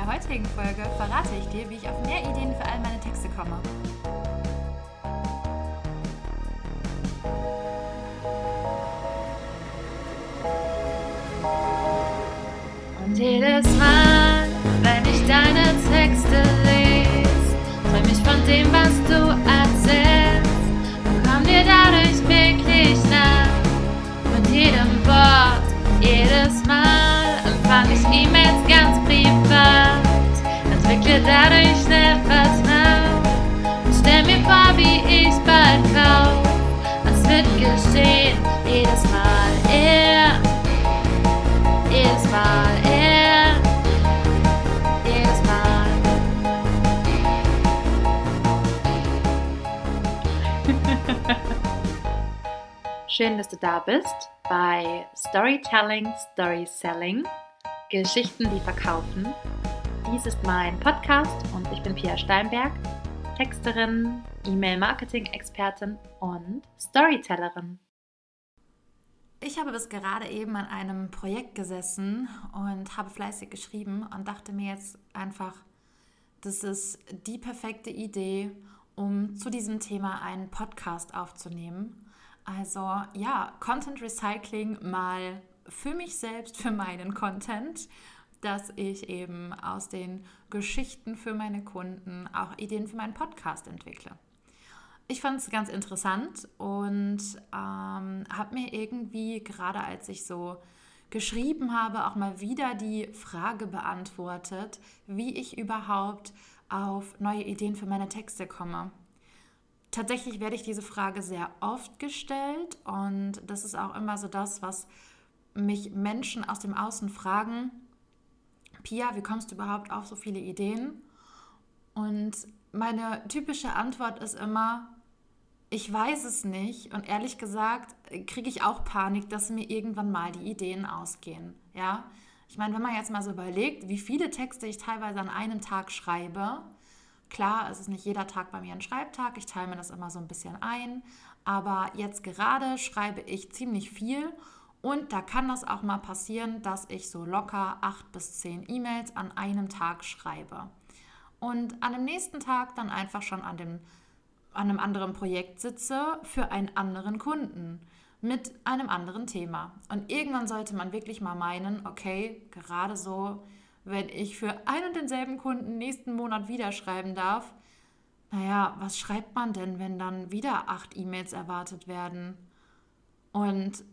der heutigen Folge verrate ich dir, wie ich auf mehr Ideen für all meine Texte komme. Und jedes Mal, wenn ich deine Texte lese, träum ich von dem, was du erzählst und komm dir dadurch wirklich nah. Mit jedem Wort, jedes Mal empfang ich E-Mails ganz privat, entwickle dadurch schnell Vertrauen und stell mir vor, wie ich bald kauf. Was wird geschehen, jedes Mal er, jedes Mal er, jedes Mal. Schön, dass du da bist bei Storytelling, Story Selling, Geschichten, die verkaufen. Dies ist mein Podcast und ich bin Pia Steinberg, Texterin, E-Mail-Marketing-Expertin und Storytellerin. Ich habe bis gerade eben an einem Projekt gesessen und habe fleißig geschrieben und dachte mir jetzt einfach, das ist die perfekte Idee, um zu diesem Thema einen Podcast aufzunehmen. Also ja, Content Recycling mal für mich selbst, für meinen Content, dass ich eben aus den Geschichten für meine Kunden auch Ideen für meinen Podcast entwickle. Ich fand es ganz interessant und ähm, habe mir irgendwie, gerade als ich so geschrieben habe, auch mal wieder die Frage beantwortet, wie ich überhaupt auf neue Ideen für meine Texte komme. Tatsächlich werde ich diese Frage sehr oft gestellt und das ist auch immer so das, was mich Menschen aus dem Außen fragen. Pia, wie kommst du überhaupt auf so viele Ideen? Und meine typische Antwort ist immer, ich weiß es nicht und ehrlich gesagt kriege ich auch Panik, dass mir irgendwann mal die Ideen ausgehen. Ja, ich meine, wenn man jetzt mal so überlegt, wie viele Texte ich teilweise an einem Tag schreibe, klar, es ist nicht jeder Tag bei mir ein Schreibtag, ich teile mir das immer so ein bisschen ein, aber jetzt gerade schreibe ich ziemlich viel und da kann das auch mal passieren, dass ich so locker acht bis zehn E-Mails an einem Tag schreibe und an dem nächsten Tag dann einfach schon an dem an einem anderen Projekt sitze für einen anderen Kunden mit einem anderen Thema. Und irgendwann sollte man wirklich mal meinen, okay, gerade so, wenn ich für einen und denselben Kunden nächsten Monat wieder schreiben darf, naja, was schreibt man denn, wenn dann wieder acht E-Mails erwartet werden? Und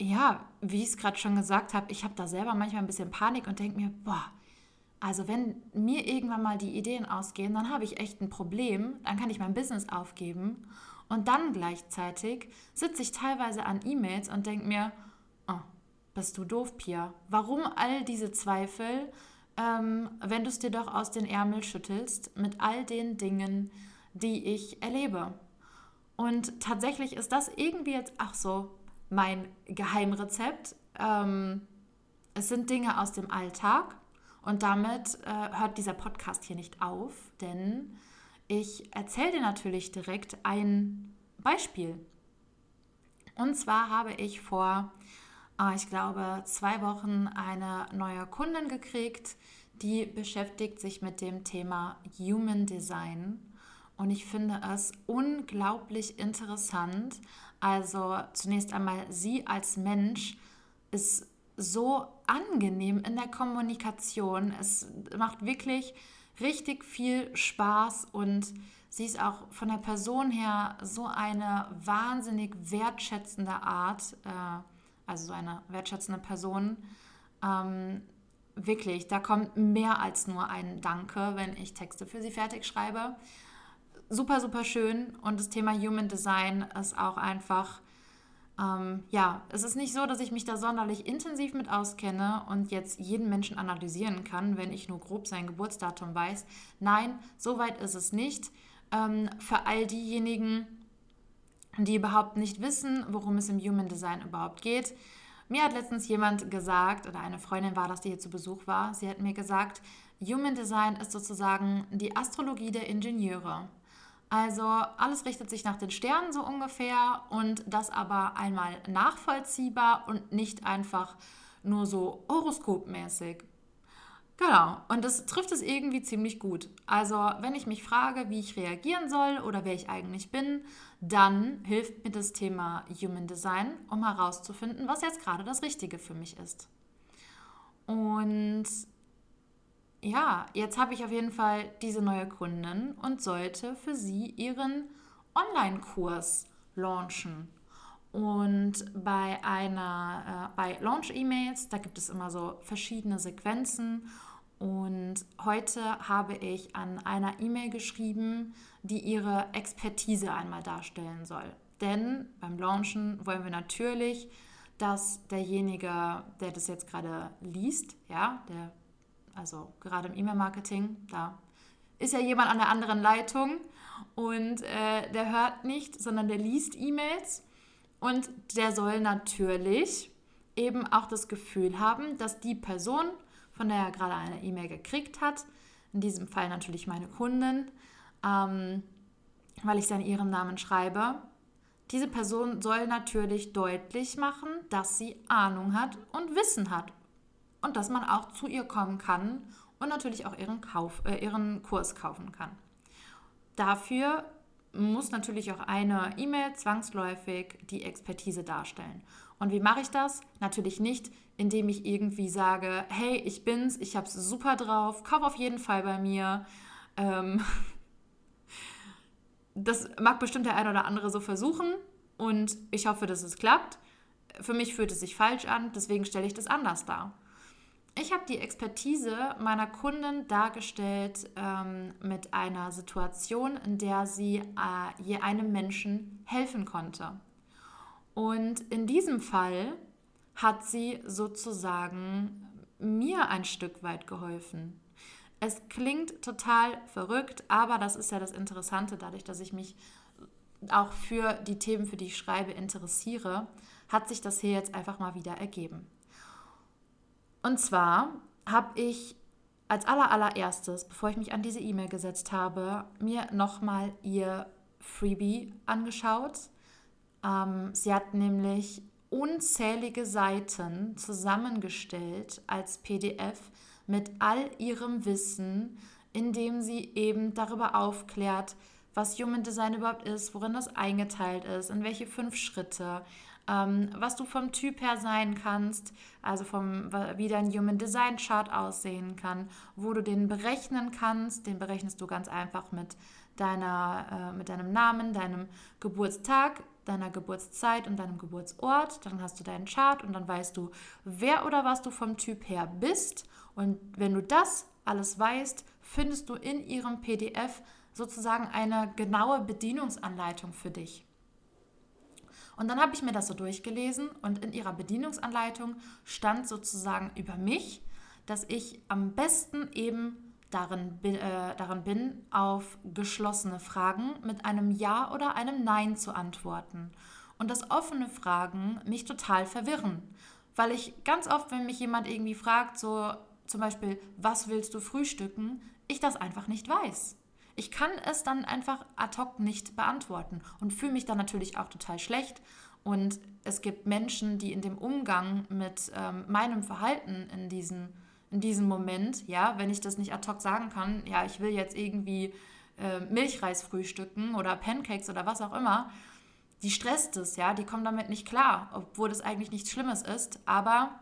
ja, wie ich es gerade schon gesagt habe, ich habe da selber manchmal ein bisschen Panik und denke mir, boah, also wenn mir irgendwann mal die Ideen ausgehen, dann habe ich echt ein Problem, dann kann ich mein Business aufgeben und dann gleichzeitig sitze ich teilweise an E-Mails und denke mir, oh, bist du doof, Pia? Warum all diese Zweifel, ähm, wenn du es dir doch aus den Ärmel schüttelst mit all den Dingen, die ich erlebe? Und tatsächlich ist das irgendwie jetzt, ach so, mein Geheimrezept. Ähm, es sind Dinge aus dem Alltag und damit äh, hört dieser Podcast hier nicht auf, denn ich erzähle dir natürlich direkt ein Beispiel. Und zwar habe ich vor, äh, ich glaube, zwei Wochen eine neue Kundin gekriegt, die beschäftigt sich mit dem Thema Human Design. Und ich finde es unglaublich interessant. Also zunächst einmal sie als Mensch ist so angenehm in der Kommunikation. Es macht wirklich richtig viel Spaß und sie ist auch von der Person her so eine wahnsinnig wertschätzende Art, äh, also so eine wertschätzende Person. Ähm, wirklich, da kommt mehr als nur ein Danke, wenn ich Texte für sie fertig schreibe. Super, super schön und das Thema Human Design ist auch einfach ähm, ja, es ist nicht so, dass ich mich da sonderlich intensiv mit auskenne und jetzt jeden Menschen analysieren kann, wenn ich nur grob sein Geburtsdatum weiß. Nein, so weit ist es nicht. Ähm, für all diejenigen, die überhaupt nicht wissen, worum es im Human Design überhaupt geht. Mir hat letztens jemand gesagt, oder eine Freundin war das, die hier zu Besuch war, sie hat mir gesagt, Human Design ist sozusagen die Astrologie der Ingenieure. Also alles richtet sich nach den Sternen so ungefähr und das aber einmal nachvollziehbar und nicht einfach nur so horoskopmäßig. Genau, und das trifft es irgendwie ziemlich gut. Also, wenn ich mich frage, wie ich reagieren soll oder wer ich eigentlich bin, dann hilft mir das Thema Human Design, um herauszufinden, was jetzt gerade das Richtige für mich ist. Und ja, jetzt habe ich auf jeden Fall diese neue Kundin und sollte für sie ihren Online-Kurs launchen. Und bei einer, äh, bei Launch-E-Mails, da gibt es immer so verschiedene Sequenzen. Und heute habe ich an einer E-Mail geschrieben, die ihre Expertise einmal darstellen soll. Denn beim Launchen wollen wir natürlich, dass derjenige, der das jetzt gerade liest, ja, der, also gerade im E-Mail-Marketing, da ist ja jemand an der anderen Leitung und äh, der hört nicht, sondern der liest E-Mails und der soll natürlich eben auch das Gefühl haben, dass die Person, von der er gerade eine E-Mail gekriegt hat, in diesem Fall natürlich meine Kundin, ähm, weil ich sie in ihrem Namen schreibe, diese Person soll natürlich deutlich machen, dass sie Ahnung hat und Wissen hat und dass man auch zu ihr kommen kann und natürlich auch ihren, Kauf, äh, ihren Kurs kaufen kann. Dafür muss natürlich auch eine E-Mail zwangsläufig die Expertise darstellen. Und wie mache ich das? Natürlich nicht, indem ich irgendwie sage, hey, ich bin's, ich hab's super drauf, kauf auf jeden Fall bei mir. Ähm das mag bestimmt der eine oder andere so versuchen und ich hoffe, dass es klappt. Für mich fühlt es sich falsch an, deswegen stelle ich das anders dar. Ich habe die Expertise meiner Kunden dargestellt ähm, mit einer Situation, in der sie äh, je einem Menschen helfen konnte. Und in diesem Fall hat sie sozusagen mir ein Stück weit geholfen. Es klingt total verrückt, aber das ist ja das Interessante, dadurch, dass ich mich auch für die Themen, für die ich schreibe, interessiere, hat sich das hier jetzt einfach mal wieder ergeben. Und zwar habe ich als allerallererstes, bevor ich mich an diese E-Mail gesetzt habe, mir nochmal ihr Freebie angeschaut. Ähm, sie hat nämlich unzählige Seiten zusammengestellt als PDF mit all ihrem Wissen, indem sie eben darüber aufklärt, was Human Design überhaupt ist, worin das eingeteilt ist, in welche fünf Schritte, ähm, was du vom Typ her sein kannst, also vom, wie dein Human Design Chart aussehen kann, wo du den berechnen kannst. Den berechnest du ganz einfach mit, deiner, äh, mit deinem Namen, deinem Geburtstag, deiner Geburtszeit und deinem Geburtsort. Dann hast du deinen Chart und dann weißt du, wer oder was du vom Typ her bist. Und wenn du das alles weißt, findest du in ihrem PDF sozusagen eine genaue Bedienungsanleitung für dich. Und dann habe ich mir das so durchgelesen und in ihrer Bedienungsanleitung stand sozusagen über mich, dass ich am besten eben darin, äh, darin bin, auf geschlossene Fragen mit einem Ja oder einem Nein zu antworten. Und dass offene Fragen mich total verwirren, weil ich ganz oft, wenn mich jemand irgendwie fragt, so zum Beispiel, was willst du frühstücken, ich das einfach nicht weiß. Ich kann es dann einfach ad hoc nicht beantworten und fühle mich dann natürlich auch total schlecht. Und es gibt Menschen, die in dem Umgang mit ähm, meinem Verhalten in diesem, in diesem Moment, ja, wenn ich das nicht ad hoc sagen kann, ja, ich will jetzt irgendwie äh, Milchreis frühstücken oder Pancakes oder was auch immer, die stresst es, ja, die kommen damit nicht klar, obwohl das eigentlich nichts Schlimmes ist, aber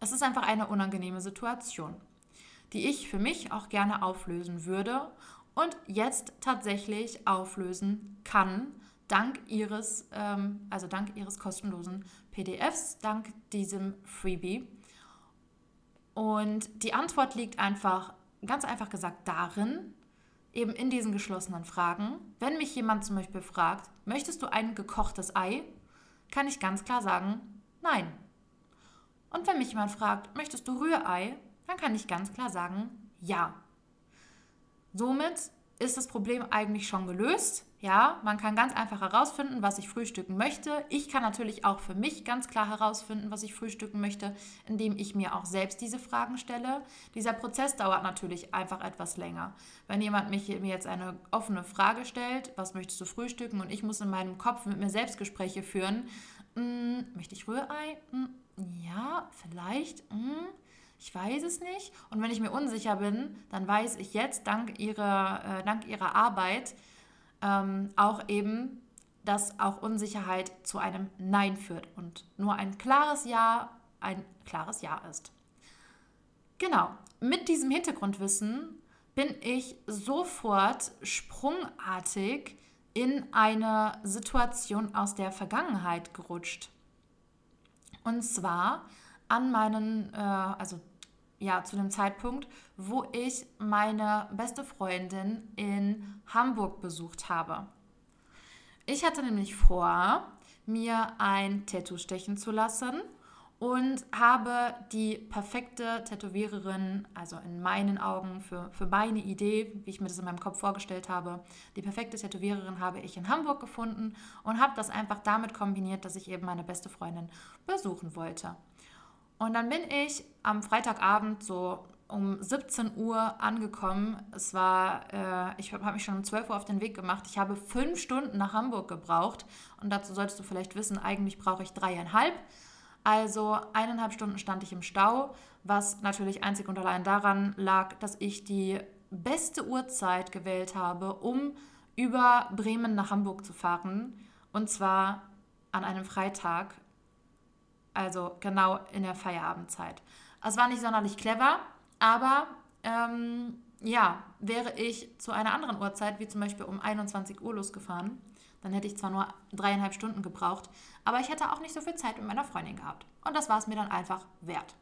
es ist einfach eine unangenehme Situation, die ich für mich auch gerne auflösen würde und jetzt tatsächlich auflösen kann, dank ihres, ähm, also dank ihres kostenlosen PDFs, dank diesem Freebie. Und die Antwort liegt einfach, ganz einfach gesagt, darin, eben in diesen geschlossenen Fragen. Wenn mich jemand zum Beispiel fragt, möchtest du ein gekochtes Ei, kann ich ganz klar sagen, nein. Und wenn mich jemand fragt, möchtest du Rührei, dann kann ich ganz klar sagen, ja. Somit ist das Problem eigentlich schon gelöst. Ja, man kann ganz einfach herausfinden, was ich frühstücken möchte. Ich kann natürlich auch für mich ganz klar herausfinden, was ich frühstücken möchte, indem ich mir auch selbst diese Fragen stelle. Dieser Prozess dauert natürlich einfach etwas länger. Wenn jemand mich, mir jetzt eine offene Frage stellt, was möchtest du frühstücken, und ich muss in meinem Kopf mit mir Selbstgespräche führen, hm, möchte ich Rührei? Hm, ja, vielleicht. Hm, Ich weiß es nicht. Und wenn ich mir unsicher bin, dann weiß ich jetzt dank ihrer, äh, dank ihrer Arbeit ähm, auch eben, dass auch Unsicherheit zu einem Nein führt und nur ein klares Ja ein klares Ja ist. Genau, mit diesem Hintergrundwissen bin ich sofort sprungartig in eine Situation aus der Vergangenheit gerutscht. Und zwar an meinen, äh, also ja, zu dem Zeitpunkt, wo ich meine beste Freundin in Hamburg besucht habe. Ich hatte nämlich vor, mir ein Tattoo stechen zu lassen und habe die perfekte Tätowiererin, also in meinen Augen für, für meine Idee, wie ich mir das in meinem Kopf vorgestellt habe, die perfekte Tätowiererin habe ich in Hamburg gefunden und habe das einfach damit kombiniert, dass ich eben meine beste Freundin besuchen wollte. Und dann bin ich am Freitagabend so um 17 Uhr angekommen. Es war, äh, ich habe mich schon um 12 Uhr auf den Weg gemacht. Ich habe fünf Stunden nach Hamburg gebraucht. Und dazu solltest du vielleicht wissen, eigentlich brauche ich dreieinhalb. Also eineinhalb Stunden stand ich im Stau, was natürlich einzig und allein daran lag, dass ich die beste Uhrzeit gewählt habe, um über Bremen nach Hamburg zu fahren. Und zwar an einem Freitag, also genau in der Feierabendzeit. Es war nicht sonderlich clever, aber ähm, ja, wäre ich zu einer anderen Uhrzeit, wie zum Beispiel um 21 Uhr losgefahren, dann hätte ich zwar nur dreieinhalb Stunden gebraucht, aber ich hätte auch nicht so viel Zeit mit meiner Freundin gehabt. Und das war es mir dann einfach wert.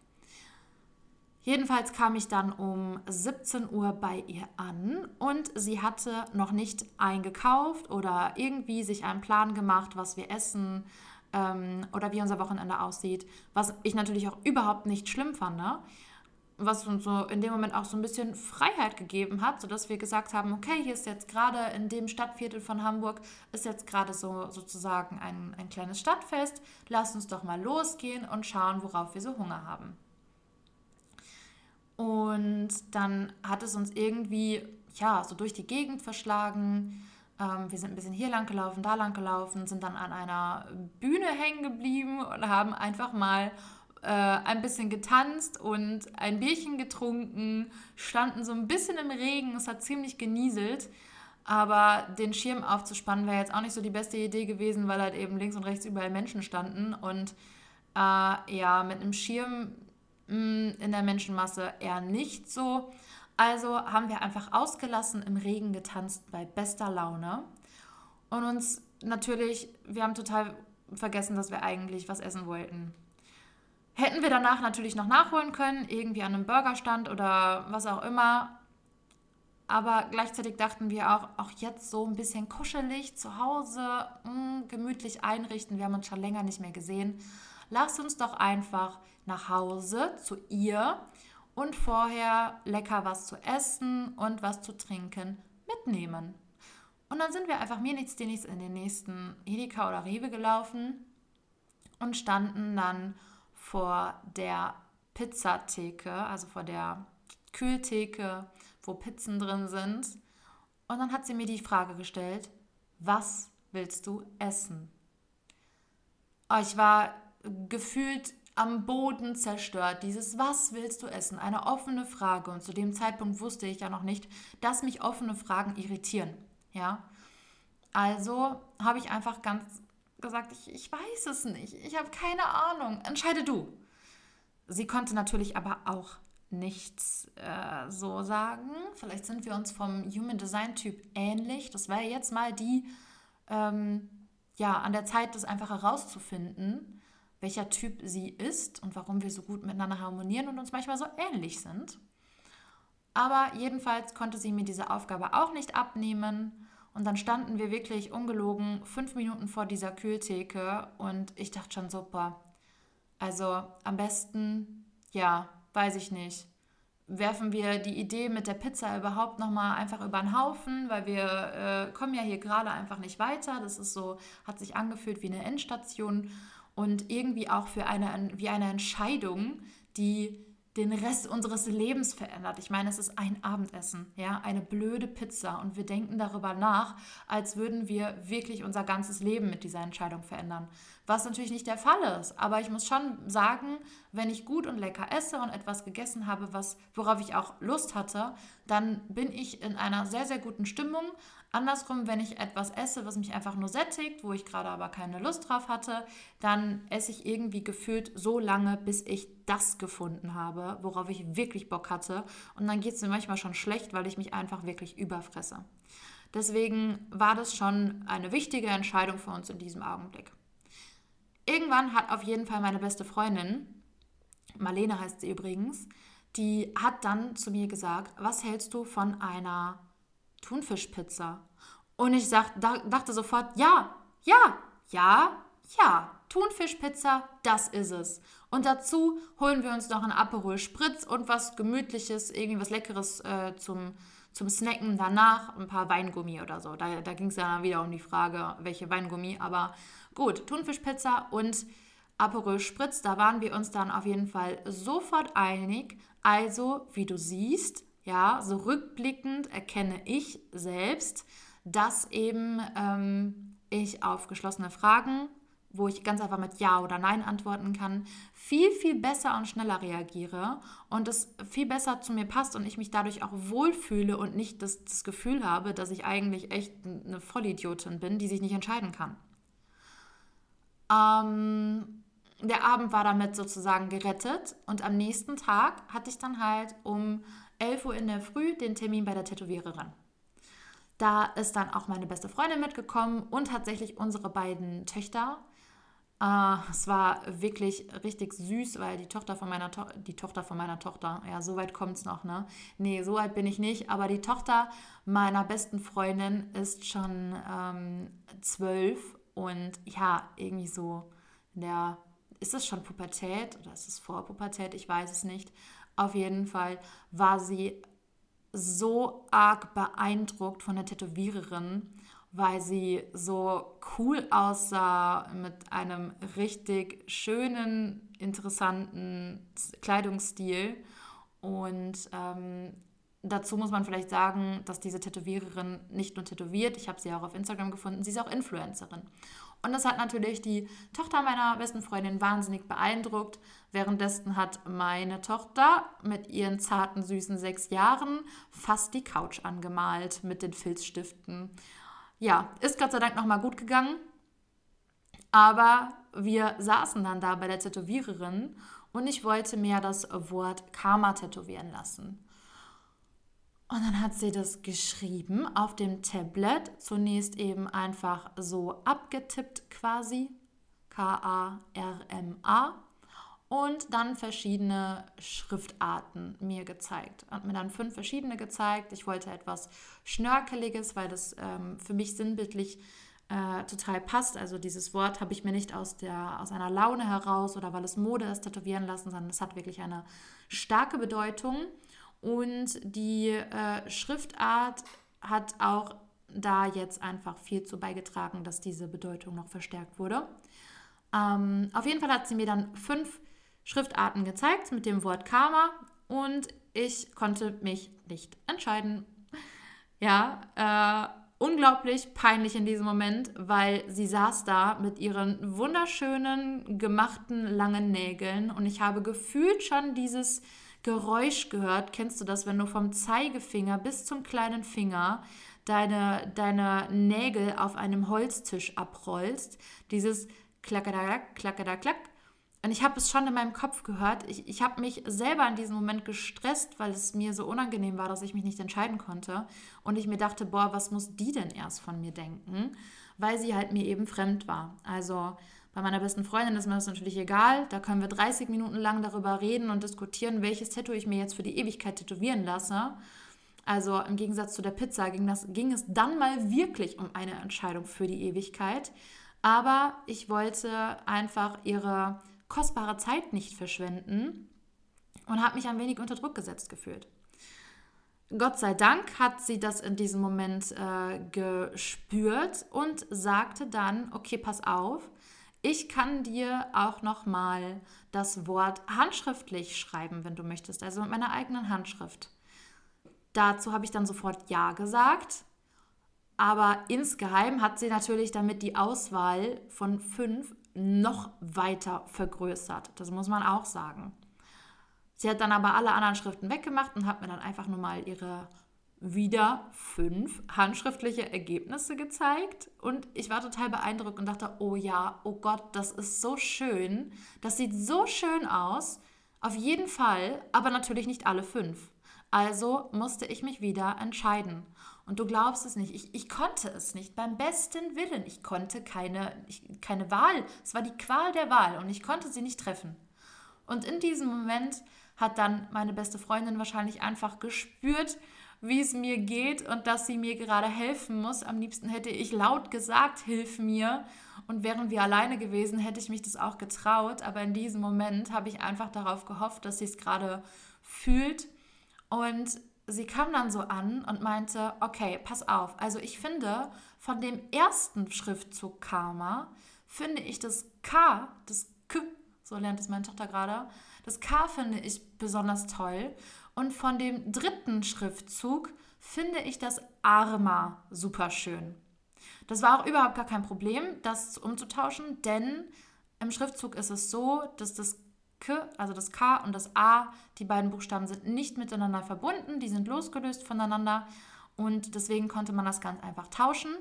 Jedenfalls kam ich dann um 17 Uhr bei ihr an und sie hatte noch nicht eingekauft oder irgendwie sich einen Plan gemacht, was wir essen ähm, oder wie unser Wochenende aussieht, was ich natürlich auch überhaupt nicht schlimm fand. Ne? was uns so in dem Moment auch so ein bisschen Freiheit gegeben hat, sodass wir gesagt haben, okay, hier ist jetzt gerade in dem Stadtviertel von Hamburg, ist jetzt gerade so sozusagen ein, ein kleines Stadtfest, lasst uns doch mal losgehen und schauen, worauf wir so Hunger haben. Und dann hat es uns irgendwie, ja, so durch die Gegend verschlagen. Ähm, wir sind ein bisschen hier lang gelaufen, da lang gelaufen, sind dann an einer Bühne hängen geblieben und haben einfach mal äh, ein bisschen getanzt und ein Bierchen getrunken, standen so ein bisschen im Regen, es hat ziemlich genieselt. Aber den Schirm aufzuspannen wäre jetzt auch nicht so die beste Idee gewesen, weil halt eben links und rechts überall Menschen standen. Und äh, ja, mit einem Schirm mh, mm, in der Menschenmasse eher nicht so. Also haben wir einfach ausgelassen im Regen getanzt bei bester Laune. Und uns natürlich, wir haben total vergessen, dass wir eigentlich was essen wollten. Hätten wir danach natürlich noch nachholen können, irgendwie an einem Burgerstand oder was auch immer. Aber gleichzeitig dachten wir auch, auch jetzt so ein bisschen kuschelig zu Hause, mh, hm, gemütlich einrichten. Wir haben uns schon länger nicht mehr gesehen. Lass uns doch einfach nach Hause zu ihr und vorher lecker was zu essen und was zu trinken mitnehmen. Und dann sind wir einfach mir nichts, dir nichts in den nächsten Edeka oder Rewe gelaufen und standen dann vor der Pizzatheke, also vor der Kühltheke, wo Pizzen drin sind. Und dann hat sie mir die Frage gestellt, was willst du essen? Oh, ich war gefühlt am Boden zerstört. Dieses Was willst du essen? Eine offene Frage. Und zu dem Zeitpunkt wusste ich ja noch nicht, dass mich offene Fragen irritieren. Ja. Also habe ich einfach ganz gesagt, ich, ich weiß es nicht, ich habe keine Ahnung, entscheide du. Sie konnte natürlich aber auch nichts äh, so sagen. Vielleicht sind wir uns vom Human Design Typ ähnlich. Das wäre jetzt mal die, ähm, ja, an der Zeit, das einfach herauszufinden, welcher Typ sie ist und warum wir so gut miteinander harmonieren und uns manchmal so ähnlich sind. Aber jedenfalls konnte sie mir diese Aufgabe auch nicht abnehmen und dann standen wir wirklich ungelogen fünf Minuten vor dieser Kühltheke und ich dachte schon super. Also am besten, ja, weiß ich nicht. Werfen wir die Idee mit der Pizza überhaupt nochmal einfach über den Haufen, weil wir äh, kommen ja hier gerade einfach nicht weiter. Das ist so, hat sich angefühlt wie eine Endstation und irgendwie auch für eine, wie eine Entscheidung, die den Rest unseres Lebens verändert. Ich meine, es ist ein Abendessen, ja, eine blöde Pizza und wir denken darüber nach, als würden wir wirklich unser ganzes Leben mit dieser Entscheidung verändern. Was natürlich nicht der Fall ist. Aber ich muss schon sagen, wenn ich gut und lecker esse und etwas gegessen habe, was, worauf ich auch Lust hatte, dann bin ich in einer sehr, sehr guten Stimmung. Andersrum, wenn ich etwas esse, was mich einfach nur sättigt, wo ich gerade aber keine Lust drauf hatte, dann esse ich irgendwie gefühlt so lange, bis ich das gefunden habe, worauf ich wirklich Bock hatte. Und dann geht es mir manchmal schon schlecht, weil ich mich einfach wirklich überfresse. Deswegen war das schon eine wichtige Entscheidung für uns in diesem Augenblick. Irgendwann hat auf jeden Fall meine beste Freundin, Marlene heißt sie übrigens, die hat dann zu mir gesagt, was hältst du von einer Thunfischpizza? Und ich sag, dachte sofort, ja, ja, ja, ja, Thunfischpizza, das ist es. Und dazu holen wir uns noch einen Aperol Spritz und was Gemütliches, irgendwie was Leckeres äh, zum, zum Snacken danach, ein paar Weingummi oder so. Da, da ging es ja dann wieder um die Frage, welche Weingummi, aber Gut, Thunfischpizza und Aperol Spritz, da waren wir uns dann auf jeden Fall sofort einig. Also, wie du siehst, ja, so rückblickend erkenne ich selbst, dass eben ähm, ich auf geschlossene Fragen, wo ich ganz einfach mit Ja oder Nein antworten kann, viel, viel besser und schneller reagiere und es viel besser zu mir passt und ich mich dadurch auch wohlfühle und nicht das, das Gefühl habe, dass ich eigentlich echt eine Vollidiotin bin, die sich nicht entscheiden kann. Ähm, der Abend war damit sozusagen gerettet und am nächsten Tag hatte ich dann halt um 11 Uhr in der Früh den Termin bei der Tätowiererin. Da ist dann auch meine beste Freundin mitgekommen und tatsächlich unsere beiden Töchter. Äh, es war wirklich richtig süß, weil die Tochter von meiner to die Tochter von meiner Tochter, ja, so weit kommt es noch, ne? Nee, so weit bin ich nicht, aber die Tochter meiner besten Freundin ist schon ähm, zwölf und ja, irgendwie so in der, ist es schon Pubertät oder ist es vor Pubertät? Ich weiß es nicht. Auf jeden Fall war sie so arg beeindruckt von der Tätowiererin, weil sie so cool aussah mit einem richtig schönen, interessanten Kleidungsstil. Und ähm, dazu muss man vielleicht sagen, dass diese Tätowiererin nicht nur tätowiert, ich habe sie auch auf Instagram gefunden, sie ist auch Influencerin. Und das hat natürlich die Tochter meiner besten Freundin wahnsinnig beeindruckt. Währenddessen hat meine Tochter mit ihren zarten, süßen sechs Jahren fast die Couch angemalt mit den Filzstiften. Ja, ist Gott sei Dank nochmal gut gegangen. Aber wir saßen dann da bei der Tätowiererin und ich wollte mir das Wort Karma tätowieren lassen. Und dann hat sie das geschrieben auf dem Tablet, zunächst eben einfach so abgetippt quasi, K-A-R-M-A, und dann verschiedene Schriftarten mir gezeigt. Hat mir dann fünf verschiedene gezeigt. Ich wollte etwas Schnörkeliges, weil das ähm, für mich sinnbildlich äh, total passt. Also dieses Wort habe ich mir nicht aus, der, aus einer Laune heraus oder weil es Mode ist, tätowieren lassen, sondern es hat wirklich eine starke Bedeutung. Und die äh, Schriftart hat auch da jetzt einfach viel zu beigetragen, dass diese Bedeutung noch verstärkt wurde. Ähm, auf jeden Fall hat sie mir dann fünf Schriftarten gezeigt mit dem Wort Karma und ich konnte mich nicht entscheiden. Ja, äh, unglaublich peinlich in diesem Moment, weil sie saß da mit ihren wunderschönen gemachten langen Nägeln und ich habe gefühlt schon dieses Geräusch gehört. Kennst du das, wenn du vom Zeigefinger bis zum kleinen Finger deine, deine Nägel auf einem Holztisch abrollst? Dieses klackadaklack, klackadaklack. Und ich habe es schon in meinem Kopf gehört. Ich, ich habe mich selber in diesem Moment gestresst, weil es mir so unangenehm war, dass ich mich nicht entscheiden konnte. Und ich mir dachte, boah, was muss die denn erst von mir denken? Weil sie halt mir eben fremd war. Also bei meiner besten Freundin ist mir das natürlich egal. Da können wir 30 Minuten lang darüber reden und diskutieren, welches Tattoo ich mir jetzt für die Ewigkeit tätowieren lasse. Also im Gegensatz zu der Pizza ging, das, ging es dann mal wirklich um eine Entscheidung für die Ewigkeit. Aber ich wollte einfach ihre kostbare Zeit nicht verschwenden und habe mich ein wenig unter Druck gesetzt gefühlt. Gott sei Dank hat sie das in diesem Moment äh, gespürt und sagte dann, okay, pass auf, ich kann dir auch noch mal das Wort handschriftlich schreiben, wenn du möchtest, also mit meiner eigenen Handschrift. Dazu habe ich dann sofort Ja gesagt. Aber insgeheim hat sie natürlich damit die Auswahl von fünf noch weiter vergrößert. Das muss man auch sagen. Sie hat dann aber alle anderen Schriften weggemacht und hat mir dann einfach nur mal ihre wieder fünf handschriftliche Ergebnisse gezeigt und ich war total beeindruckt und dachte, oh ja, oh Gott, das ist so schön, das sieht so schön aus, auf jeden Fall, aber natürlich nicht alle fünf. Also musste ich mich wieder entscheiden. Und du glaubst es nicht, ich, ich konnte es nicht, beim besten Willen. Ich konnte keine, ich, keine Wahl. Es war die Qual der Wahl und ich konnte sie nicht treffen. Und in diesem Moment hat dann meine beste Freundin wahrscheinlich einfach gespürt, wie es mir geht und dass sie mir gerade helfen muss. Am liebsten hätte ich laut gesagt, hilf mir. Und wären wir alleine gewesen, hätte ich mich das auch getraut. Aber in diesem Moment habe ich einfach darauf gehofft, dass sie es gerade fühlt. Und sie kam dann so an und meinte, okay, pass auf. Also ich finde, von dem ersten Schriftzug Karma, finde ich das K, das K, so lernt es meine Tochter gerade, das K finde ich besonders toll. Und von dem dritten Schriftzug finde ich das Arma super schön. Das war auch überhaupt gar kein Problem, das umzutauschen, denn im Schriftzug ist es so, dass das K, also das K und das A, die beiden Buchstaben sind nicht miteinander verbunden, die sind losgelöst voneinander und deswegen konnte man das ganz einfach tauschen.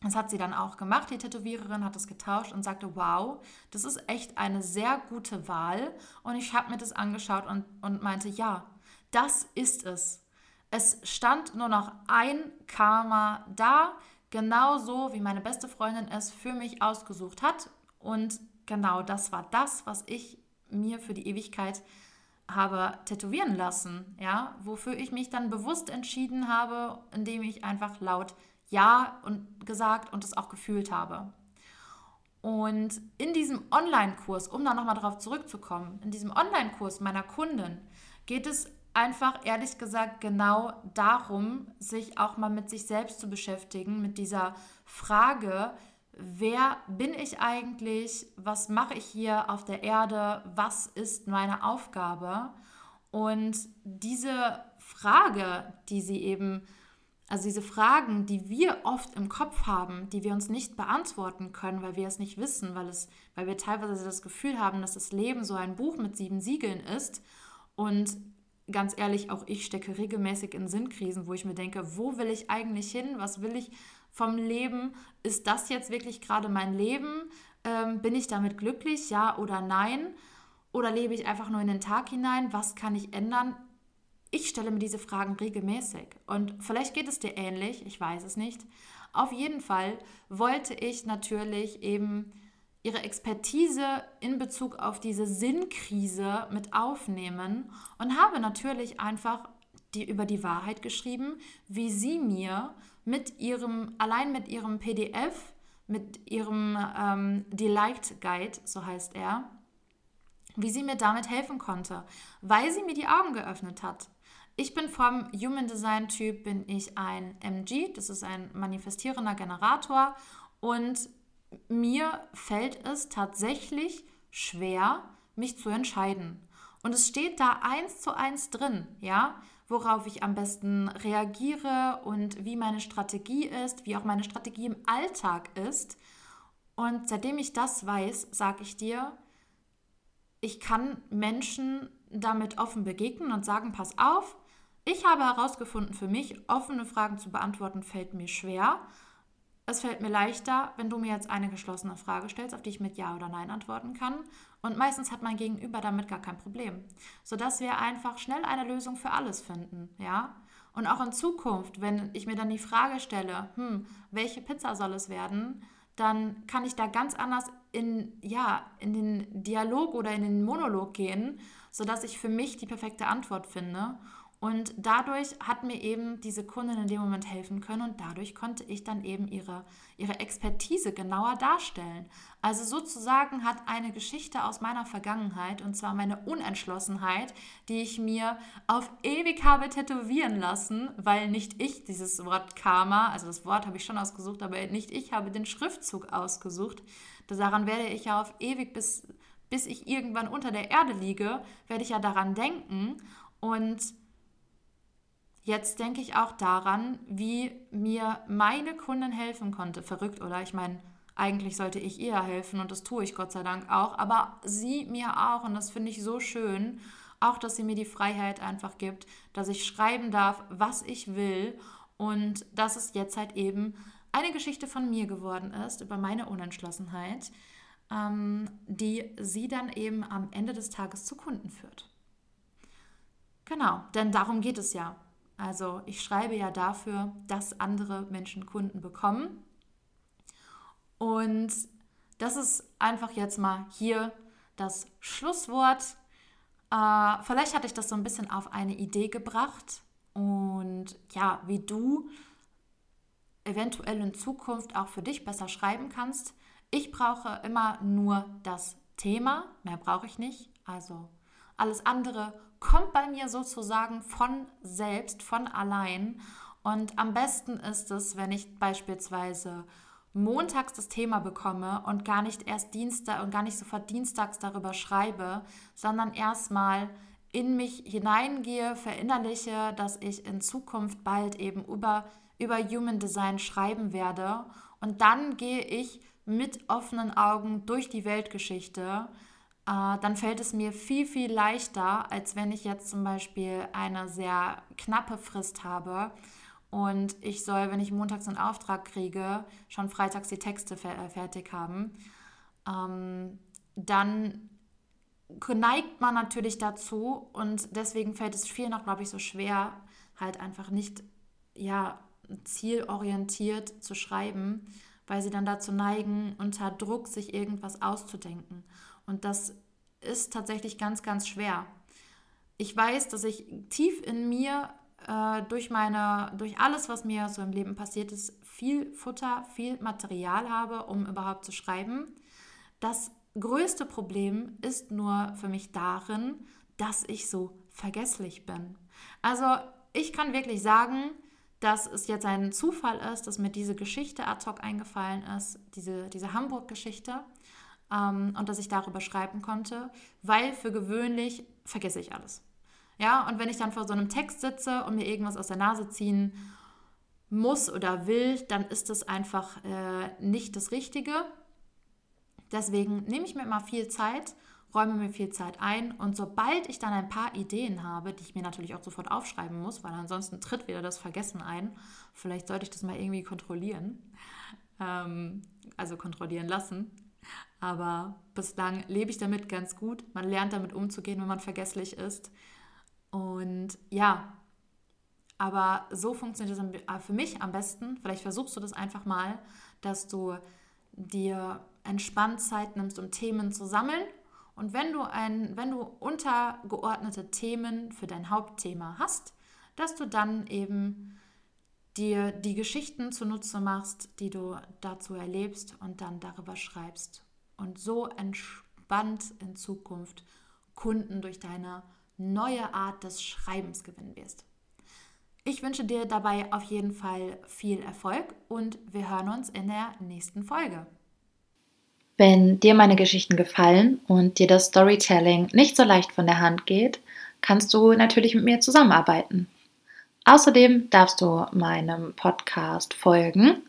Das hat sie dann auch gemacht. Die Tätowiererin hat es getauscht und sagte, wow, das ist echt eine sehr gute Wahl. Und ich habe mir das angeschaut und, und meinte, ja, das ist es. Es stand nur noch ein Karma da, genauso wie meine beste Freundin es für mich ausgesucht hat. Und genau das war das, was ich mir für die Ewigkeit habe tätowieren lassen, ja, wofür ich mich dann bewusst entschieden habe, indem ich einfach laut ja und gesagt und es auch gefühlt habe. Und in diesem Online-Kurs, um da nochmal darauf zurückzukommen, in diesem Online-Kurs meiner Kundin geht es einfach ehrlich gesagt genau darum, sich auch mal mit sich selbst zu beschäftigen, mit dieser Frage, wer bin ich eigentlich, was mache ich hier auf der Erde, was ist meine Aufgabe? Und diese Frage, die sie eben also diese Fragen, die wir oft im Kopf haben, die wir uns nicht beantworten können, weil wir es nicht wissen, weil, es, weil wir teilweise das Gefühl haben, dass das Leben so ein Buch mit sieben Siegeln ist. Und ganz ehrlich, auch ich stecke regelmäßig in Sinnkrisen, wo ich mir denke, wo will ich eigentlich hin? Was will ich vom Leben? Ist das jetzt wirklich gerade mein Leben? Ähm, bin ich damit glücklich? Ja oder nein? Oder lebe ich einfach nur in den Tag hinein? Was kann ich ändern? Ich stelle mir diese Fragen regelmäßig und vielleicht geht es dir ähnlich, ich weiß es nicht. Auf jeden Fall wollte ich natürlich eben ihre Expertise in Bezug auf diese Sinnkrise mit aufnehmen und habe natürlich einfach die, über die Wahrheit geschrieben, wie sie mir mit ihrem, allein mit ihrem PDF, mit ihrem ähm, Delight Guide, so heißt er, wie sie mir damit helfen konnte, weil sie mir die Augen geöffnet hat. Ich bin vom Human Design Typ, bin ich ein MG, das ist ein manifestierender Generator und mir fällt es tatsächlich schwer, mich zu entscheiden. Und es steht da eins zu eins drin, ja, worauf ich am besten reagiere und wie meine Strategie ist, wie auch meine Strategie im Alltag ist. Und seitdem ich das weiß, sage ich dir, ich kann Menschen damit offen begegnen und sagen, pass auf, ich habe herausgefunden für mich, offene Fragen zu beantworten fällt mir schwer. Es fällt mir leichter, wenn du mir jetzt eine geschlossene Frage stellst, auf die ich mit Ja oder Nein antworten kann. Und meistens hat mein Gegenüber damit gar kein Problem. Sodass wir einfach schnell eine Lösung für alles finden, ja? Und auch in Zukunft, wenn ich mir dann die Frage stelle, hm, welche Pizza soll es werden, dann kann ich da ganz anders in, ja, in den Dialog oder in den Monolog gehen, sodass ich für mich die perfekte Antwort finde. Und dadurch hat mir eben diese Kundin in dem Moment helfen können und dadurch konnte ich dann eben ihre, ihre Expertise genauer darstellen. Also sozusagen hat eine Geschichte aus meiner Vergangenheit, und zwar meine Unentschlossenheit, die ich mir auf ewig habe tätowieren lassen, weil nicht ich dieses Wort Karma, also das Wort habe ich schon ausgesucht, aber nicht ich habe den Schriftzug ausgesucht. Daran werde ich ja auf ewig bis, bis ich irgendwann unter der Erde liege, werde ich ja daran denken und Jetzt denke ich auch daran, wie mir meine Kundin helfen konnte. Verrückt, oder? Ich meine, eigentlich sollte ich ihr helfen und das tue ich Gott sei Dank auch, aber sie mir auch und das finde ich so schön, auch dass sie mir die Freiheit einfach gibt, dass ich schreiben darf, was ich will und dass es jetzt halt eben eine Geschichte von mir geworden ist über meine Unentschlossenheit, ähm, die sie dann eben am Ende des Tages zu Kunden führt. Genau, denn darum geht es ja. Also ich schreibe ja dafür, dass andere Menschen Kunden bekommen und das ist einfach jetzt mal hier das Schlusswort. Äh, vielleicht hatte ich das so ein bisschen auf eine Idee gebracht. Und ja, wie du eventuell in Zukunft auch für dich besser schreiben kannst. Ich brauche immer nur das Thema, mehr brauche ich nicht. Also alles andere kommt bei mir sozusagen von selbst, von allein. Und am besten ist es, wenn ich beispielsweise montags das Thema bekomme und gar nicht erst Dienstag und gar nicht sofort dienstags darüber schreibe, sondern erstmal in mich hineingehe, verinnerliche, dass ich in Zukunft bald eben über, über Human Design schreiben werde. Und dann gehe ich mit offenen Augen durch die Weltgeschichte. Äh, dann fällt es mir viel, viel leichter, als wenn ich jetzt zum Beispiel eine sehr knappe Frist habe und ich soll, wenn ich montags einen Auftrag kriege, schon freitags die Texte äh, fertig haben. Ähm, dann neigt man natürlich dazu und deswegen fällt es vielen auch, glaube ich, so schwer, halt einfach nicht ja, zielorientiert zu schreiben, weil sie dann dazu neigen, unter Druck sich irgendwas auszudenken. Und das ist tatsächlich ganz, ganz schwer. Ich weiß, dass ich tief in mir äh, durch meine, durch alles, was mir so im Leben passiert ist, viel Futter, viel Material habe, um überhaupt zu schreiben. Das größte Problem ist nur für mich darin, dass ich so vergesslich bin. Also ich kann wirklich sagen, dass es jetzt ein Zufall ist, dass mir diese Geschichte ad hoc eingefallen ist, diese, diese Hamburg-Geschichte, ähm, und dass ich darüber schreiben konnte, weil für gewöhnlich vergesse ich alles. Ja, und wenn ich dann vor so einem Text sitze und mir irgendwas aus der Nase ziehen muss oder will, dann ist das einfach äh, nicht das Richtige. Deswegen nehme ich mir immer viel Zeit, räume mir viel Zeit ein und sobald ich dann ein paar Ideen habe, die ich mir natürlich auch sofort aufschreiben muss, weil ansonsten tritt wieder das Vergessen ein. Vielleicht sollte ich das mal irgendwie kontrollieren, ähm, also kontrollieren lassen. Aber bislang lebe ich damit ganz gut. Man lernt damit umzugehen, wenn man vergesslich ist. Und ja, aber so funktioniert es äh, für mich am besten. Vielleicht versuchst du das einfach mal, dass du dir entspannt Zeit nimmst, um Themen zu sammeln. Und wenn du, ein, wenn du untergeordnete Themen für dein Hauptthema hast, dass du dann eben dir die Geschichten zunutze machst, die du dazu erlebst und dann darüber schreibst. Und so entspannt in Zukunft Kunden durch deine neue Art des Schreibens gewinnen wirst. Ich wünsche dir dabei auf jeden Fall viel Erfolg und wir hören uns in der nächsten Folge. Wenn dir meine Geschichten gefallen und dir das Storytelling nicht so leicht von der Hand geht, kannst du natürlich mit mir zusammenarbeiten. Außerdem darfst du meinem Podcast folgen,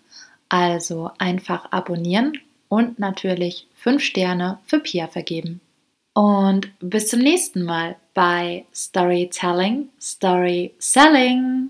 also einfach abonnieren und natürlich 5 Sterne für Pia vergeben. Und bis zum nächsten Mal bei Storytelling, Story Selling.